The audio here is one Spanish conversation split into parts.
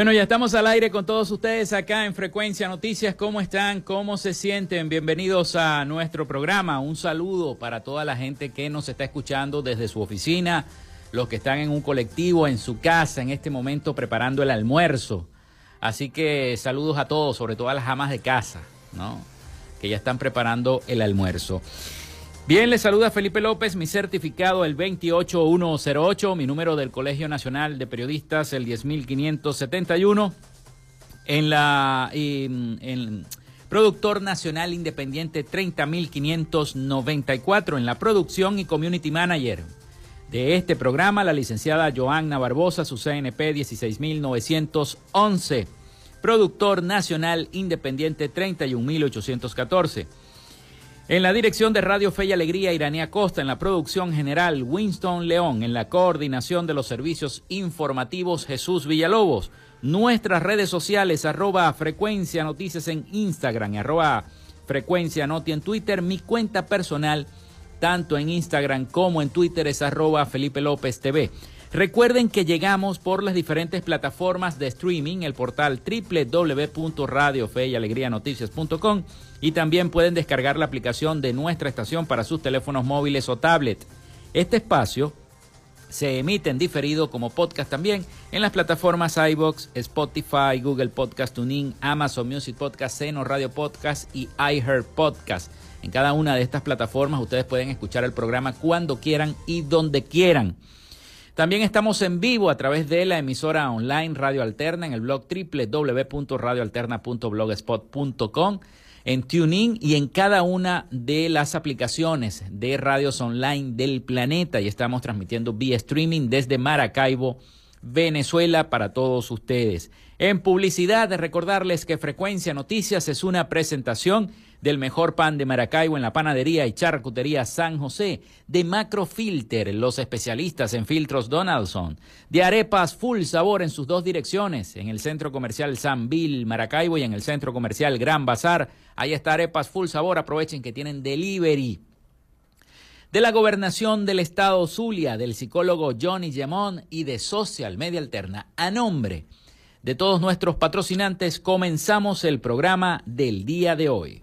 Bueno, ya estamos al aire con todos ustedes acá en Frecuencia Noticias. ¿Cómo están? ¿Cómo se sienten? Bienvenidos a nuestro programa. Un saludo para toda la gente que nos está escuchando desde su oficina, los que están en un colectivo, en su casa, en este momento preparando el almuerzo. Así que saludos a todos, sobre todo a las amas de casa, ¿no? Que ya están preparando el almuerzo. Bien, les saluda Felipe López, mi certificado el 28108, mi número del Colegio Nacional de Periodistas el 10571. En la en, productor nacional independiente 30594 en la producción y community manager de este programa la licenciada Joanna Barbosa, su CNP 16911. Productor nacional independiente 31814. En la dirección de Radio Fe y Alegría, Iranía Costa. En la producción general, Winston León. En la coordinación de los servicios informativos, Jesús Villalobos. Nuestras redes sociales, arroba frecuencia noticias en Instagram arroba frecuencia noti en Twitter. Mi cuenta personal, tanto en Instagram como en Twitter, es arroba Felipe López TV. Recuerden que llegamos por las diferentes plataformas de streaming, el portal www.radiofeyalegrianoticias.com y también pueden descargar la aplicación de nuestra estación para sus teléfonos móviles o tablet. Este espacio se emite en diferido como podcast también en las plataformas iBox, Spotify, Google Podcast Tuning, Amazon Music Podcast, Seno Radio Podcast y iHeart Podcast. En cada una de estas plataformas ustedes pueden escuchar el programa cuando quieran y donde quieran. También estamos en vivo a través de la emisora online Radio Alterna en el blog www.radioalterna.blogspot.com, en TuneIn y en cada una de las aplicaciones de radios online del planeta. Y estamos transmitiendo vía streaming desde Maracaibo, Venezuela, para todos ustedes. En publicidad, recordarles que Frecuencia Noticias es una presentación del mejor pan de Maracaibo en la panadería y charcutería San José, de Macrofilter, los especialistas en filtros Donaldson, de arepas full sabor en sus dos direcciones, en el centro comercial San Bill Maracaibo y en el centro comercial Gran Bazar. Ahí está arepas full sabor, aprovechen que tienen delivery de la gobernación del estado Zulia, del psicólogo Johnny Gemón y de Social Media Alterna. A nombre de todos nuestros patrocinantes, comenzamos el programa del día de hoy.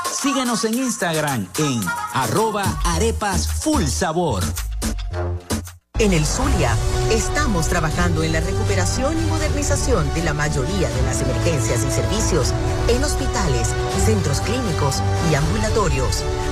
Síguenos en Instagram en arroba arepas full sabor. En el Zulia estamos trabajando en la recuperación y modernización de la mayoría de las emergencias y servicios en hospitales, centros clínicos y ambulatorios,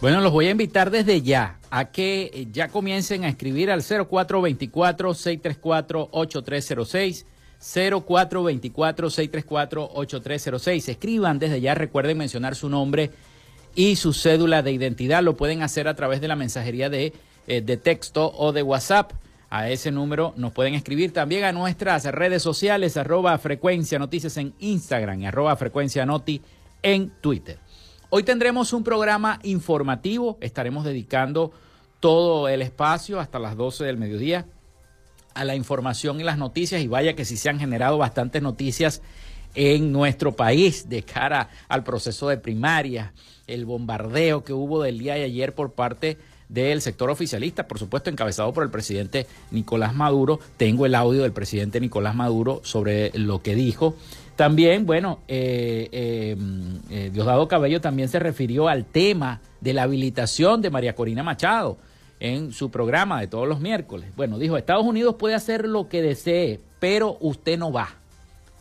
Bueno, los voy a invitar desde ya a que ya comiencen a escribir al 0424-634-8306. 0424-634-8306. Escriban desde ya, recuerden mencionar su nombre y su cédula de identidad. Lo pueden hacer a través de la mensajería de, eh, de texto o de WhatsApp. A ese número nos pueden escribir también a nuestras redes sociales, arroba frecuencia noticias en Instagram y arroba frecuencia noti en Twitter. Hoy tendremos un programa informativo, estaremos dedicando todo el espacio hasta las 12 del mediodía a la información y las noticias y vaya que sí se han generado bastantes noticias en nuestro país de cara al proceso de primaria, el bombardeo que hubo del día de ayer por parte del sector oficialista, por supuesto encabezado por el presidente Nicolás Maduro. Tengo el audio del presidente Nicolás Maduro sobre lo que dijo. También, bueno, eh, eh, eh, Diosdado Cabello también se refirió al tema de la habilitación de María Corina Machado en su programa de todos los miércoles. Bueno, dijo, Estados Unidos puede hacer lo que desee, pero usted no va.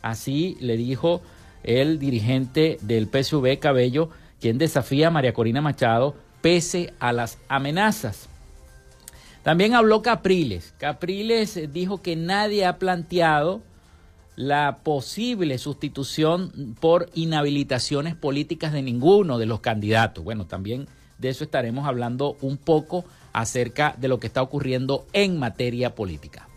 Así le dijo el dirigente del PSV Cabello, quien desafía a María Corina Machado pese a las amenazas. También habló Capriles. Capriles dijo que nadie ha planteado la posible sustitución por inhabilitaciones políticas de ninguno de los candidatos. Bueno, también de eso estaremos hablando un poco acerca de lo que está ocurriendo en materia política.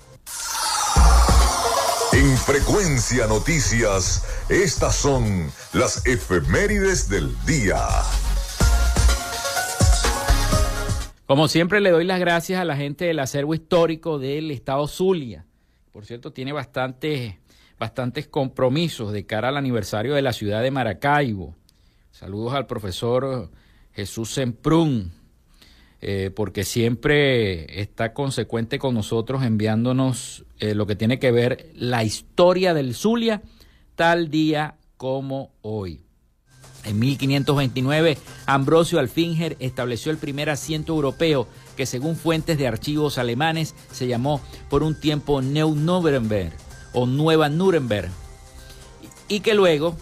En Frecuencia Noticias, estas son las efemérides del día. Como siempre le doy las gracias a la gente del acervo histórico del estado Zulia. Por cierto, tiene bastantes, bastantes compromisos de cara al aniversario de la ciudad de Maracaibo. Saludos al profesor Jesús Semprún, eh, porque siempre está consecuente con nosotros enviándonos eh, lo que tiene que ver la historia del Zulia tal día como hoy. En 1529, Ambrosio Alfinger estableció el primer asiento europeo que según fuentes de archivos alemanes se llamó por un tiempo Neu Nuremberg o Nueva Nuremberg y que luego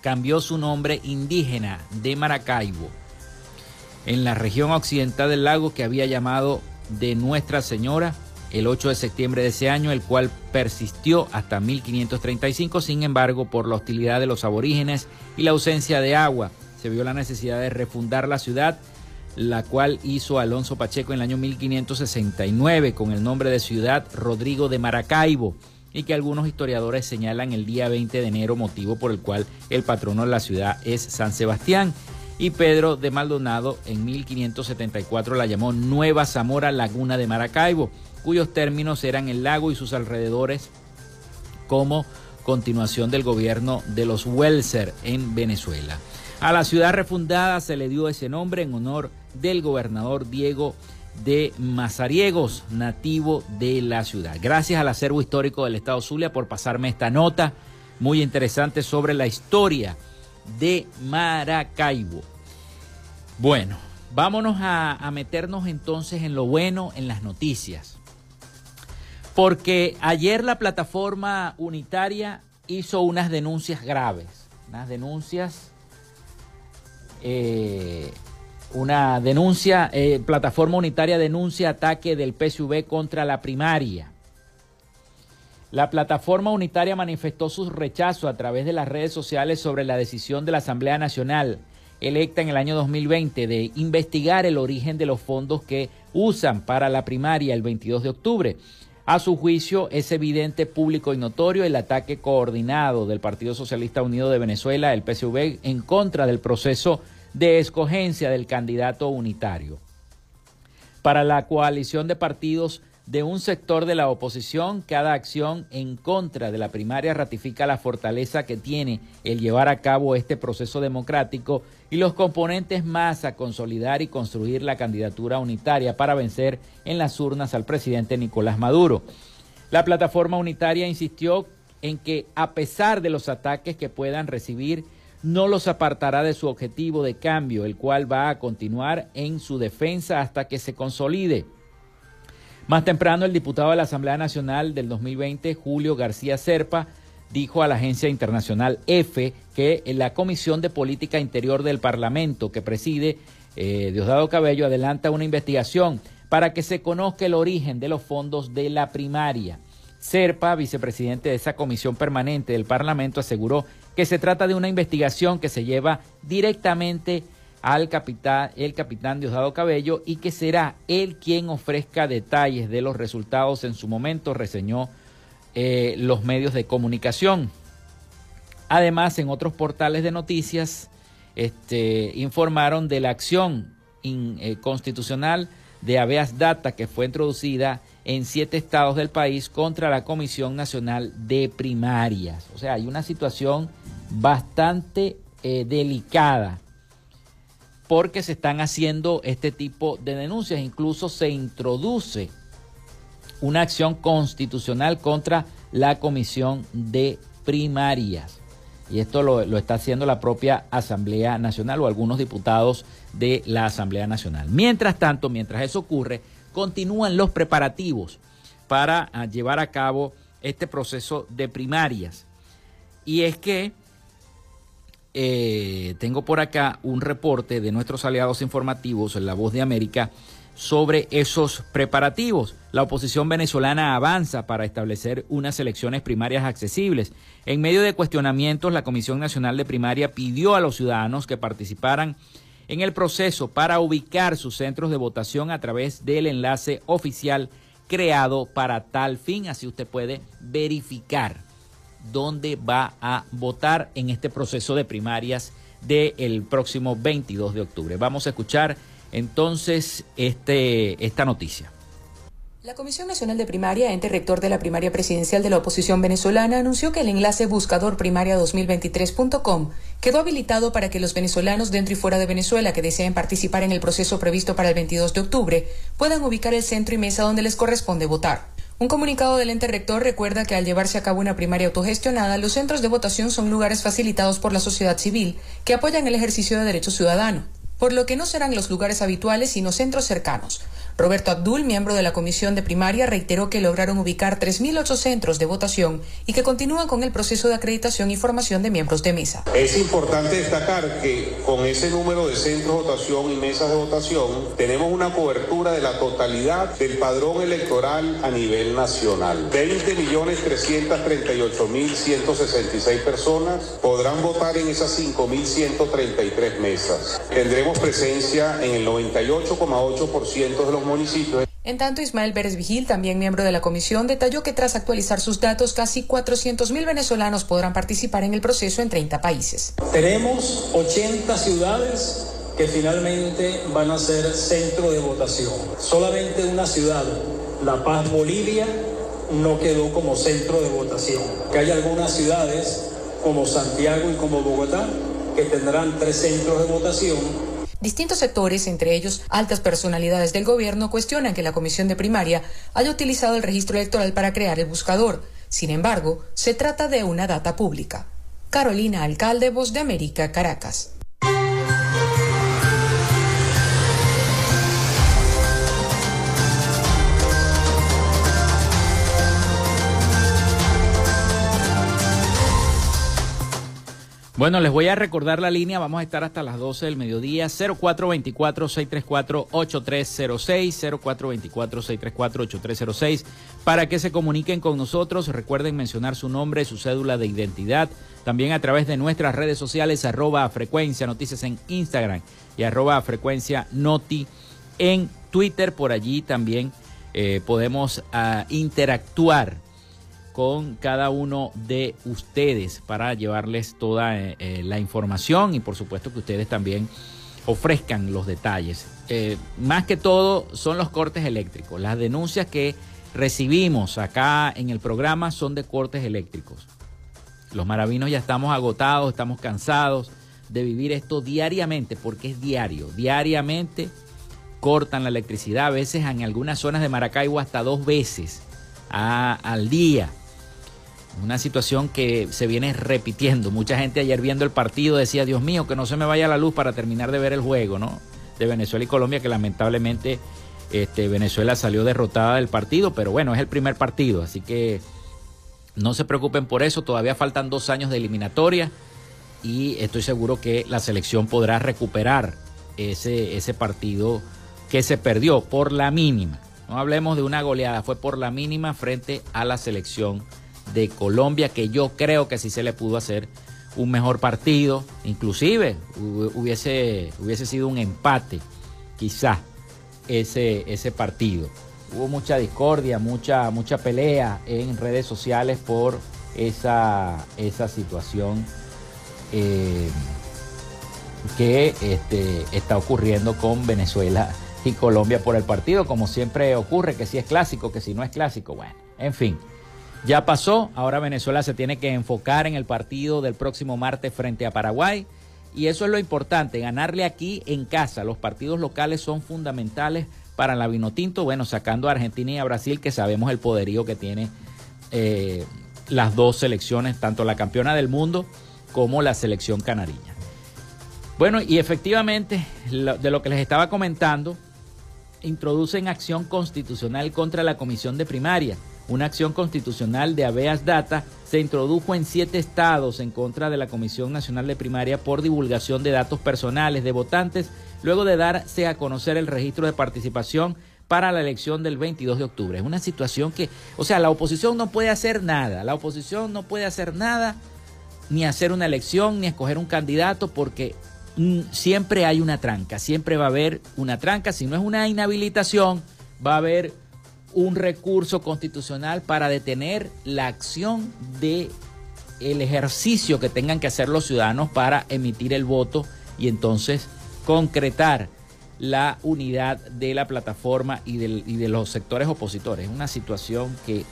cambió su nombre indígena de Maracaibo en la región occidental del lago que había llamado de Nuestra Señora el 8 de septiembre de ese año, el cual persistió hasta 1535, sin embargo, por la hostilidad de los aborígenes y la ausencia de agua, se vio la necesidad de refundar la ciudad, la cual hizo Alonso Pacheco en el año 1569 con el nombre de Ciudad Rodrigo de Maracaibo y que algunos historiadores señalan el día 20 de enero, motivo por el cual el patrono de la ciudad es San Sebastián y Pedro de Maldonado en 1574 la llamó Nueva Zamora Laguna de Maracaibo, cuyos términos eran el lago y sus alrededores como continuación del gobierno de los Welser en Venezuela. A la ciudad refundada se le dio ese nombre en honor del gobernador Diego de Mazariegos, nativo de la ciudad. Gracias al acervo histórico del Estado Zulia por pasarme esta nota muy interesante sobre la historia de Maracaibo. Bueno, vámonos a, meternos entonces en lo bueno, en las noticias. Porque ayer la plataforma unitaria hizo unas denuncias graves, unas denuncias, eh, una denuncia, eh, plataforma unitaria denuncia ataque del PSV contra la primaria. La plataforma unitaria manifestó su rechazo a través de las redes sociales sobre la decisión de la Asamblea Nacional electa en el año 2020 de investigar el origen de los fondos que usan para la primaria el 22 de octubre. A su juicio, es evidente, público y notorio el ataque coordinado del Partido Socialista Unido de Venezuela, el PSV, en contra del proceso de escogencia del candidato unitario. Para la coalición de partidos de un sector de la oposición, cada acción en contra de la primaria ratifica la fortaleza que tiene el llevar a cabo este proceso democrático y los componentes más a consolidar y construir la candidatura unitaria para vencer en las urnas al presidente Nicolás Maduro. La plataforma unitaria insistió en que a pesar de los ataques que puedan recibir, no los apartará de su objetivo de cambio, el cual va a continuar en su defensa hasta que se consolide. Más temprano, el diputado de la Asamblea Nacional del 2020, Julio García Serpa, dijo a la agencia internacional EFE que la Comisión de Política Interior del Parlamento que preside eh, Diosdado Cabello adelanta una investigación para que se conozca el origen de los fondos de la primaria. Serpa, vicepresidente de esa comisión permanente del Parlamento, aseguró que se trata de una investigación que se lleva directamente al capitán, el capitán Diosdado Cabello y que será él quien ofrezca detalles de los resultados en su momento, reseñó eh, los medios de comunicación. Además, en otros portales de noticias este, informaron de la acción eh, constitucional de habeas data que fue introducida en siete estados del país contra la Comisión Nacional de Primarias. O sea, hay una situación bastante eh, delicada porque se están haciendo este tipo de denuncias. Incluso se introduce una acción constitucional contra la Comisión de Primarias. Y esto lo, está haciendo la propia Asamblea Nacional o algunos diputados de la Asamblea Nacional. Mientras tanto, mientras eso ocurre, continúan los preparativos para ah, llevar a cabo este proceso de primarias. Y es que eh, tengo por acá un reporte de nuestros aliados informativos en La Voz de América sobre esos preparativos. La oposición venezolana avanza para establecer unas elecciones primarias accesibles. En medio de cuestionamientos, la Comisión Nacional de Primaria pidió a los ciudadanos que participaran en el proceso para ubicar sus centros de votación a través del enlace oficial creado para tal fin. Así usted puede verificar dónde va a votar en este proceso de primarias del próximo 22 de octubre. Vamos a escuchar entonces este, esta noticia. La Comisión Nacional de Primaria, ente rector de la primaria presidencial de la oposición venezolana, anunció que el enlace buscadorprimaria2023.com quedó habilitado para que los venezolanos dentro y fuera de Venezuela que deseen participar en el proceso previsto para el 22 de octubre puedan ubicar el centro y mesa donde les corresponde votar. Un comunicado del ente rector recuerda que al llevarse a cabo una primaria autogestionada, los centros de votación son lugares facilitados por la sociedad civil que apoyan el ejercicio de derecho ciudadano por lo que no serán los lugares habituales sino centros cercanos. Roberto Abdul, miembro de la comisión de primaria, reiteró que lograron ubicar 3.008 centros de votación y que continúan con el proceso de acreditación y formación de miembros de mesa. Es importante destacar que con ese número de centros de votación y mesas de votación tenemos una cobertura de la totalidad del padrón electoral a nivel nacional. 20.338.166 personas podrán votar en esas 5.133 mesas. Tendremos presencia en el 98,8% de los En tanto, Ismael Pérez Vigil, también miembro de la comisión, detalló que tras actualizar sus datos, casi 400.000 venezolanos podrán participar en el proceso en 30 países. Tenemos 80 ciudades que finalmente van a ser centro de votación. Solamente una ciudad, La Paz, Bolivia, no quedó como centro de votación. Que hay algunas ciudades como Santiago y como Bogotá que tendrán tres centros de votación Distintos sectores, entre ellos altas personalidades del gobierno, cuestionan que la comisión de primaria haya utilizado el registro electoral para crear el buscador. Sin embargo, se trata de una data pública. Carolina Alcalde, Voz de América, Caracas. Bueno, les voy a recordar la línea, vamos a estar hasta las 12 del mediodía, 0424-634-8306, 0424-634-8306, para que se comuniquen con nosotros, recuerden mencionar su nombre, su cédula de identidad, también a través de nuestras redes sociales, arroba frecuencia noticias en Instagram y arroba frecuencia noti en Twitter, por allí también eh, podemos ah, interactuar con cada uno de ustedes para llevarles toda eh, eh, la información y por supuesto que ustedes también ofrezcan los detalles. Eh, más que todo son los cortes eléctricos. Las denuncias que recibimos acá en el programa son de cortes eléctricos. Los maravinos ya estamos agotados, estamos cansados de vivir esto diariamente, porque es diario. Diariamente cortan la electricidad, a veces en algunas zonas de Maracaibo hasta dos veces al día. Una situación que se viene repitiendo. Mucha gente ayer viendo el partido decía, Dios mío, que no se me vaya la luz para terminar de ver el juego, ¿no? De Venezuela y Colombia, que lamentablemente este, Venezuela salió derrotada del partido, pero bueno, es el primer partido, así que no se preocupen por eso, todavía faltan dos años de eliminatoria y estoy seguro que la selección podrá recuperar ese, ese partido que se perdió por la mínima. No hablemos de una goleada, fue por la mínima frente a la selección de Colombia, que yo creo que sí se le pudo hacer un mejor partido, inclusive hubiese, hubiese sido un empate, quizá, ese, ese partido. Hubo mucha discordia, mucha, mucha pelea en redes sociales por esa, esa situación eh, que este, está ocurriendo con Venezuela y Colombia por el partido, como siempre ocurre, que si es clásico, que si no es clásico, bueno, en fin. Ya pasó, ahora Venezuela se tiene que enfocar en el partido del próximo martes frente a Paraguay. Y eso es lo importante, ganarle aquí en casa. Los partidos locales son fundamentales para la Vinotinto. Bueno, sacando a Argentina y a Brasil, que sabemos el poderío que tiene eh, las dos selecciones, tanto la campeona del mundo como la selección canariña. Bueno, y efectivamente, de lo que les estaba comentando, introducen acción constitucional contra la comisión de primaria. Una acción constitucional de habeas data se introdujo en siete estados en contra de la Comisión Nacional de Primaria por divulgación de datos personales de votantes, luego de darse a conocer el registro de participación para la elección del 22 de octubre. Es una situación que, o sea, la oposición no puede hacer nada, la oposición no puede hacer nada, ni hacer una elección, ni escoger un candidato, porque mm, siempre hay una tranca, siempre va a haber una tranca. Si no es una inhabilitación, va a haber un recurso constitucional para detener la acción de el ejercicio que tengan que hacer los ciudadanos para emitir el voto y entonces concretar la unidad de la plataforma y, de los sectores opositores. Es una situación que,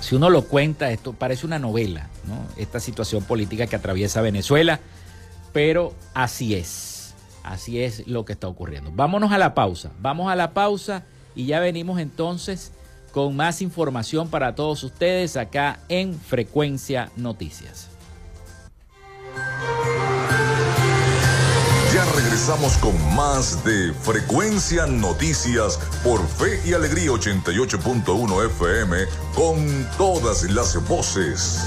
si uno lo cuenta, esto parece una novela, ¿no? esta situación política que atraviesa Venezuela, pero así es, así es lo que está ocurriendo. Vámonos a la pausa, vamos a la pausa y ya venimos entonces con más información para todos ustedes acá en Frecuencia Noticias. Ya regresamos con más de Frecuencia Noticias por Fe y Alegría 88.1 FM con todas las voces.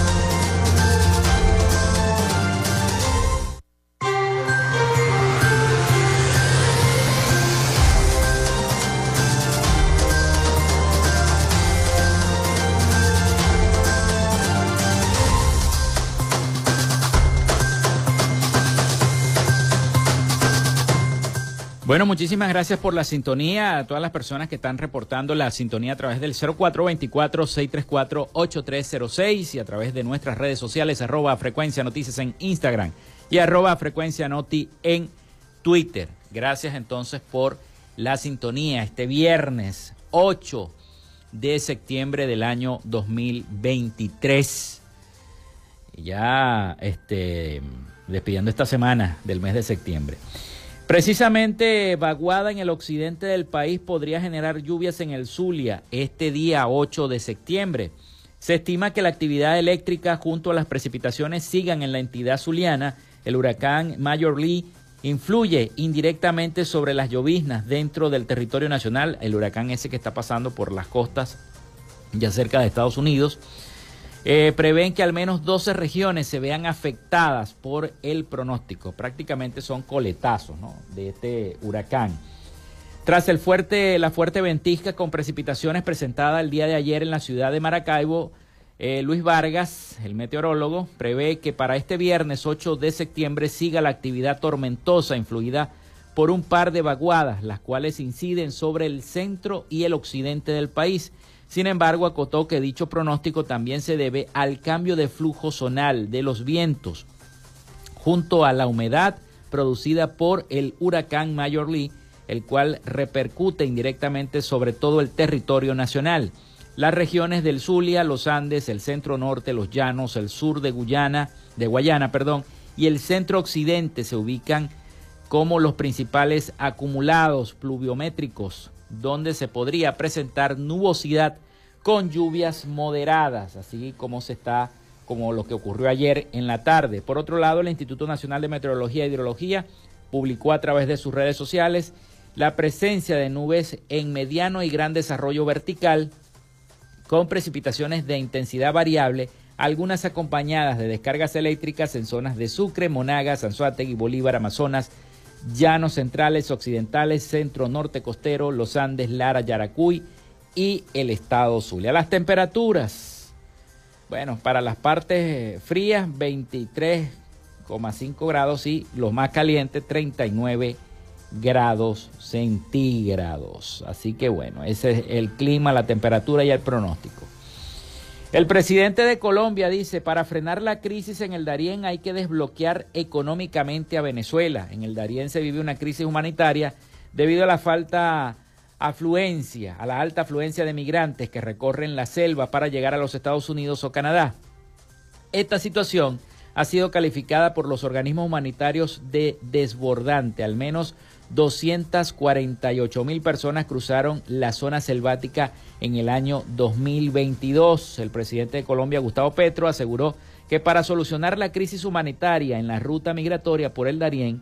Bueno, muchísimas gracias por la sintonía a todas las personas que están reportando la sintonía a través del 0424-634-8306 y a través de nuestras redes sociales, arroba frecuencia noticias en Instagram y arroba frecuencia noti en Twitter. Gracias entonces por la sintonía este viernes 8 de septiembre del año 2023. Ya este, despidiendo esta semana del mes de septiembre. Precisamente vaguada en el occidente del país podría generar lluvias en el Zulia este día 8 de septiembre. Se estima que la actividad eléctrica junto a las precipitaciones sigan en la entidad zuliana. El huracán Major Lee influye indirectamente sobre las lloviznas dentro del territorio nacional, el huracán ese que está pasando por las costas ya cerca de Estados Unidos. Eh, prevén que al menos 12 regiones se vean afectadas por el pronóstico. Prácticamente son coletazos de este huracán. Tras el fuerte, la fuerte ventisca con precipitaciones presentada el día de ayer en la ciudad de Maracaibo, eh, Luis Vargas, el meteorólogo, prevé que para este viernes 8 de septiembre siga la actividad tormentosa influida por un par de vaguadas, las cuales inciden sobre el centro y el occidente del país sin embargo, acotó que dicho pronóstico también se debe al cambio de flujo zonal de los vientos, junto a la humedad producida por el huracán Major Lee, el cual repercute indirectamente sobre todo el territorio nacional. Las regiones del Zulia, los Andes, el centro norte, los llanos, el sur de Guyana, de Guayana, perdón, y el centro occidente se ubican como los principales acumulados pluviométricos donde se podría presentar nubosidad con lluvias moderadas, así como se está como lo que ocurrió ayer en la tarde. Por otro lado, el Instituto Nacional de Meteorología e Hidrología publicó a través de sus redes sociales la presencia de nubes en mediano y gran desarrollo vertical con precipitaciones de intensidad variable, algunas acompañadas de descargas eléctricas en zonas de Sucre, Monagas, Anzuategui, Bolívar, Amazonas, llanos centrales, occidentales, centro norte costero, los Andes, Lara, Yaracuy y el estado Zulia. Las temperaturas, bueno, para las partes frías 23,5 grados y los más calientes 39 grados centígrados. Así que bueno, ese es el clima, la temperatura y el pronóstico. El presidente de Colombia dice, para frenar la crisis en el Darién hay que desbloquear económicamente a Venezuela. En el Darién se vive una crisis humanitaria debido a la falta afluencia, a la alta afluencia de migrantes que recorren la selva para llegar a los Estados Unidos o Canadá. Esta situación ha sido calificada por los organismos humanitarios de desbordante. Al menos 248 mil personas cruzaron la zona selvática en el año 2022. El presidente de Colombia, Gustavo Petro, aseguró que para solucionar la crisis humanitaria en la ruta migratoria por el Darién,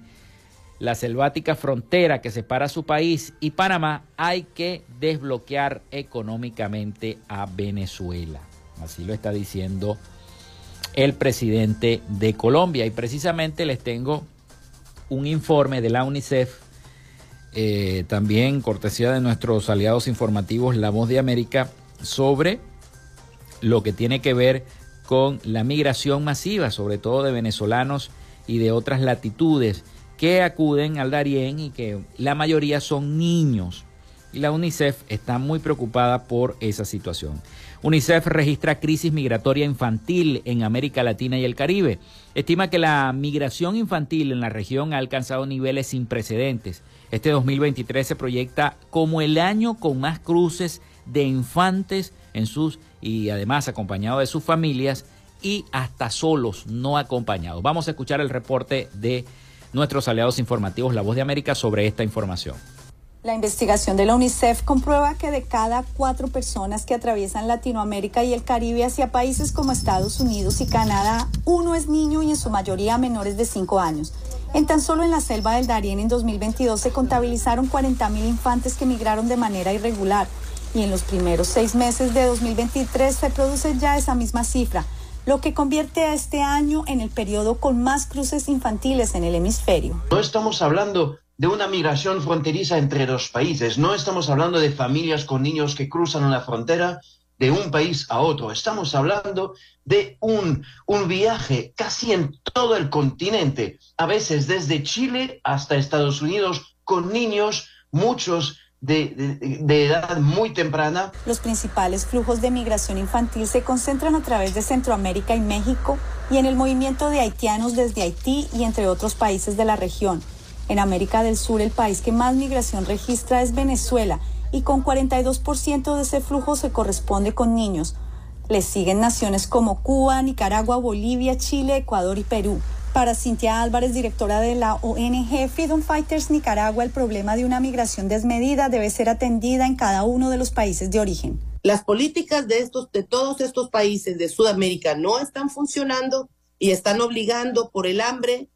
la selvática frontera que separa su país y Panamá, hay que desbloquear económicamente a Venezuela. Así lo está diciendo el presidente de Colombia. Y precisamente les tengo un informe de la UNICEF, eh, también cortesía de nuestros aliados informativos La Voz de América, sobre lo que tiene que ver con la migración masiva, sobre todo de venezolanos y de otras latitudes que acuden al Darién y que la mayoría son niños. Y la UNICEF está muy preocupada por esa situación. UNICEF registra crisis migratoria infantil en América Latina y el Caribe. Estima que la migración infantil en la región ha alcanzado niveles sin precedentes. Este 2023 se proyecta como el año con más cruces de infantes en sus y además acompañado de sus familias y hasta solos, no acompañados. Vamos a escuchar el reporte de nuestros aliados informativos La Voz de América sobre esta información. La investigación de la UNICEF comprueba que de cada cuatro personas que atraviesan Latinoamérica y el Caribe hacia países como Estados Unidos y Canadá, uno es niño y en su mayoría menores de cinco años. En tan solo en la selva del Darién en 2022 se contabilizaron 40.000 infantes que migraron de manera irregular y en los primeros seis meses de 2023 se produce ya esa misma cifra, lo que convierte a este año en el periodo con más cruces infantiles en el hemisferio. No estamos hablando de una migración fronteriza entre dos países, no estamos hablando de familias con niños que cruzan una frontera de un país a otro, estamos hablando de un, un viaje casi en todo el continente, a veces desde Chile hasta Estados Unidos, con niños, muchos de, edad muy temprana. Los principales flujos de migración infantil se concentran a través de Centroamérica y México y en el movimiento de haitianos desde Haití y entre otros países de la región. En América del Sur el país que más migración registra es Venezuela y con 42% de ese flujo se corresponde con niños. Le siguen naciones como Cuba, Nicaragua, Bolivia, Chile, Ecuador y Perú. Para Cintia Álvarez, directora de la ONG Freedom Fighters Nicaragua, el problema de una migración desmedida debe ser atendida en cada uno de los países de origen. Las políticas de, estos, de todos estos países de Sudamérica no están funcionando y están obligando por el hambre,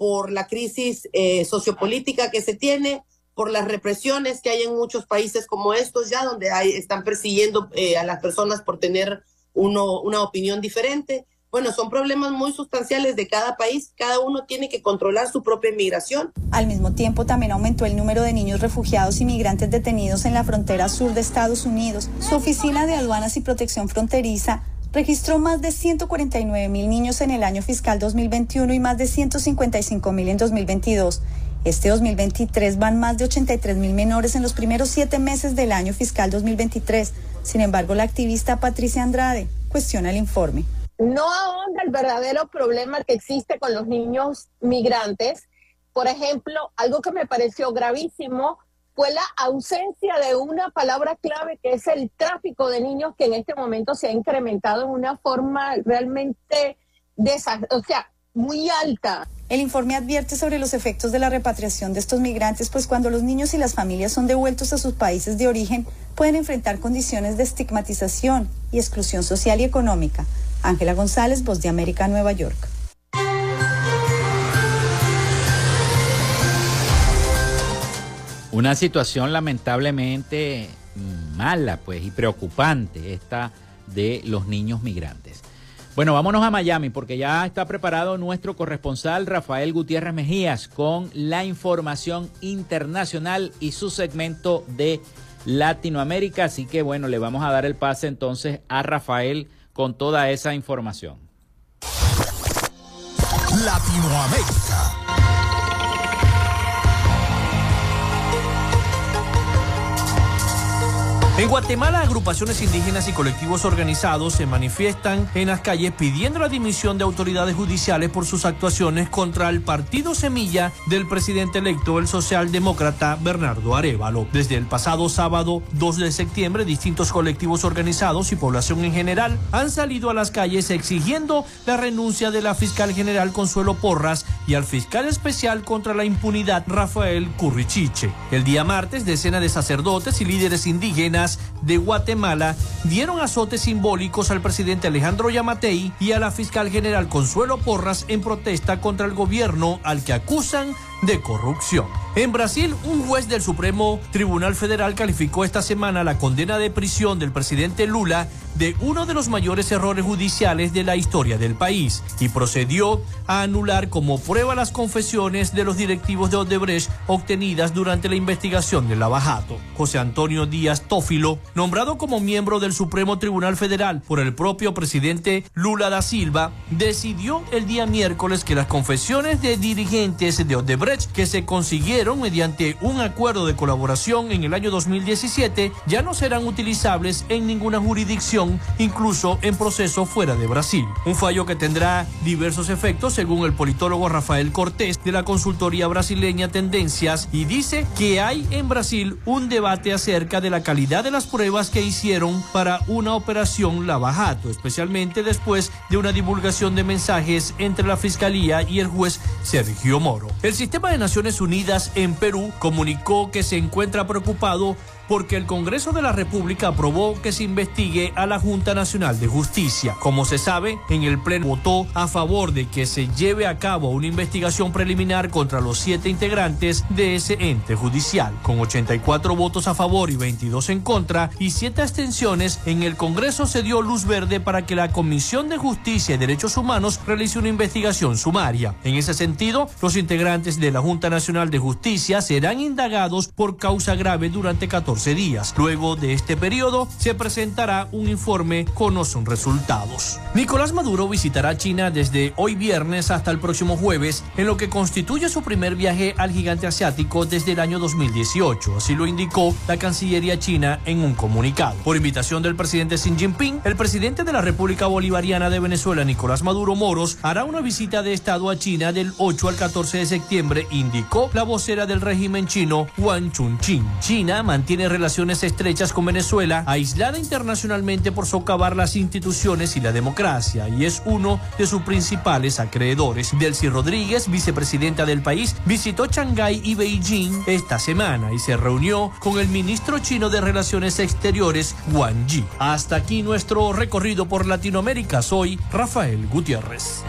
por la crisis eh, sociopolítica que se tiene, por las represiones que hay en muchos países como estos ya, donde están persiguiendo eh, a las personas por tener una opinión diferente bueno, son problemas muy sustanciales de cada país. Cada uno tiene que controlar su propia inmigración. Al mismo tiempo, también aumentó el número de niños refugiados y migrantes detenidos en la frontera sur de Estados Unidos. Su Oficina de Aduanas y Protección Fronteriza registró más de 149 mil niños en el año fiscal 2021 y más de 155 mil en 2022. Este 2023 van más de 83 mil menores en los primeros siete meses del año fiscal 2023. Sin embargo, la activista Patricia Andrade cuestiona el informe no ahonda el verdadero problema que existe con los niños migrantes. Por ejemplo, algo que me pareció gravísimo fue la ausencia de una palabra clave que es el tráfico de niños que en este momento se ha incrementado en una forma realmente o sea, muy alta. El informe advierte sobre los efectos de la repatriación de estos migrantes, pues cuando los niños y las familias son devueltos a sus países de origen, pueden enfrentar condiciones de estigmatización y exclusión social y económica. Ángela González, Voz de América, Nueva York. Una situación lamentablemente mala, pues, y preocupante esta de los niños migrantes. Bueno, vámonos a Miami porque ya está preparado nuestro corresponsal Rafael Gutiérrez Mejías con la información internacional y su segmento de Latinoamérica. Así que bueno, le vamos a dar el pase entonces a Rafael con toda esa información. Latinoamérica. En Guatemala, agrupaciones indígenas y colectivos organizados se manifiestan en las calles pidiendo la dimisión de autoridades judiciales por sus actuaciones contra el partido semilla del presidente electo, el socialdemócrata Bernardo Arevalo. Desde el pasado sábado 2 de septiembre, distintos colectivos organizados y población en general han salido a las calles exigiendo la renuncia de la fiscal general Consuelo Porras y al fiscal especial contra la impunidad Rafael Currichiche. El día martes, decenas de sacerdotes y líderes indígenas de Guatemala dieron azotes simbólicos al presidente Alejandro Yamatei y a la fiscal general Consuelo Porras en protesta contra el gobierno al que acusan de corrupción. En Brasil, un juez del Supremo Tribunal Federal calificó esta semana la condena de prisión del presidente Lula de uno de los mayores errores judiciales de la historia del país y procedió a anular como prueba las confesiones de los directivos de Odebrecht obtenidas durante la investigación del lavajato. José Antonio Díaz Tófilo, nombrado como miembro del Supremo Tribunal Federal por el propio presidente Lula da Silva, decidió el día miércoles que las confesiones de dirigentes de Odebrecht que se consiguieron mediante un acuerdo de colaboración en el año 2017 ya no serán utilizables en ninguna jurisdicción, incluso en proceso fuera de Brasil. Un fallo que tendrá diversos efectos según el politólogo Rafael Cortés de la consultoría brasileña Tendencias y dice que hay en Brasil un debate acerca de la calidad de las pruebas que hicieron para una operación Lavajato, especialmente después de una divulgación de mensajes entre la Fiscalía y el juez Sergio Moro. El sistema de Naciones Unidas en Perú comunicó que se encuentra preocupado porque el Congreso de la República aprobó que se investigue a la Junta Nacional de Justicia. Como se sabe, en el Pleno votó a favor de que se lleve a cabo una investigación preliminar contra los siete integrantes de ese ente judicial. Con 84 votos a favor y 22 en contra y siete abstenciones, en el Congreso se dio luz verde para que la Comisión de Justicia y Derechos Humanos realice una investigación sumaria. En ese sentido, los integrantes de la Junta Nacional de Justicia serán indagados por causa grave durante 14 días. Luego de este periodo se presentará un informe con los resultados. Nicolás Maduro visitará China desde hoy viernes hasta el próximo jueves, en lo que constituye su primer viaje al gigante asiático desde el año 2018. Así lo indicó la Cancillería china en un comunicado. Por invitación del presidente Xi Jinping, el presidente de la República Bolivariana de Venezuela, Nicolás Maduro Moros, hará una visita de Estado a China del 8 al 14 de septiembre, indicó la vocera del régimen chino, Wang Chunqing. China mantiene relaciones estrechas con Venezuela, aislada internacionalmente por socavar las instituciones y la democracia, y es uno de sus principales acreedores. Delcy Rodríguez, vicepresidenta del país, visitó Shanghái y Beijing esta semana y se reunió con el ministro chino de Relaciones Exteriores, Wang Yi. Hasta aquí nuestro recorrido por Latinoamérica. Soy Rafael Gutiérrez.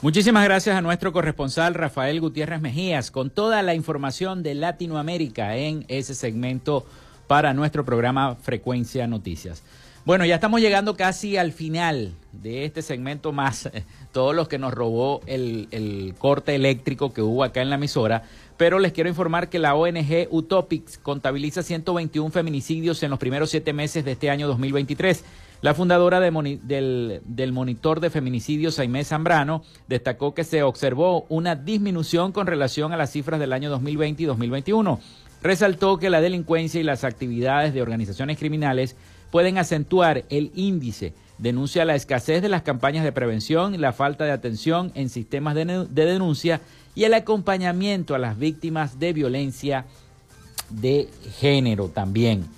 Muchísimas gracias a nuestro corresponsal Rafael Gutiérrez Mejías con toda la información de Latinoamérica en ese segmento para nuestro programa Frecuencia Noticias. Bueno, ya estamos llegando casi al final de este segmento más, todos los que nos robó el, el, corte eléctrico que hubo acá en la emisora, pero les quiero informar que la ONG Utopics contabiliza 121 feminicidios en los primeros siete meses de este año 2023. La fundadora del, del, monitor de feminicidios, Aimé Zambrano, destacó que se observó una disminución con relación a las cifras del año 2020 y 2021. Resaltó que la delincuencia y las actividades de organizaciones criminales pueden acentuar el índice. Denuncia la escasez de las campañas de prevención, la falta de atención en sistemas de, de denuncia y el acompañamiento a las víctimas de violencia de género también.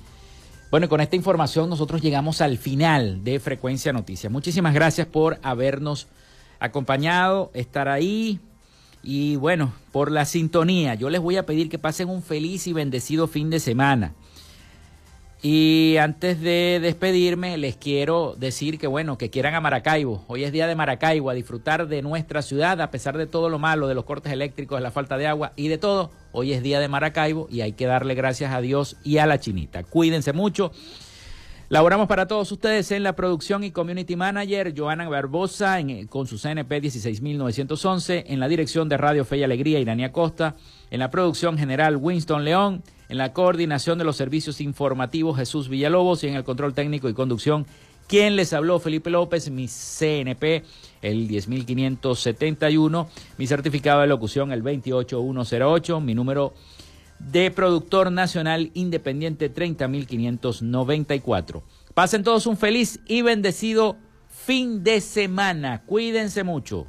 Bueno, con esta información nosotros llegamos al final de Frecuencia Noticias. Muchísimas gracias por habernos acompañado, estar ahí y bueno, por la sintonía. Yo les voy a pedir que pasen un feliz y bendecido fin de semana. Y antes de despedirme, les quiero decir que bueno, que quieran a Maracaibo. Hoy es día de Maracaibo, a disfrutar de nuestra ciudad, a pesar de todo lo malo, de los cortes eléctricos, de la falta de agua y de todo. Hoy es día de Maracaibo y hay que darle gracias a Dios y a la chinita. Cuídense mucho. Laboramos para todos ustedes en la producción y community manager Joana Barbosa con su CNP 16911, en la dirección de Radio Fe y Alegría Irania Costa, en la producción general Winston León en la coordinación de los servicios informativos Jesús Villalobos y en el control técnico y conducción ¿Quién les habló? Felipe López, mi CNP, el 10571, mi certificado de locución, el 28108, mi número de productor nacional independiente, 30594. Pasen todos un feliz y bendecido fin de semana. Cuídense mucho.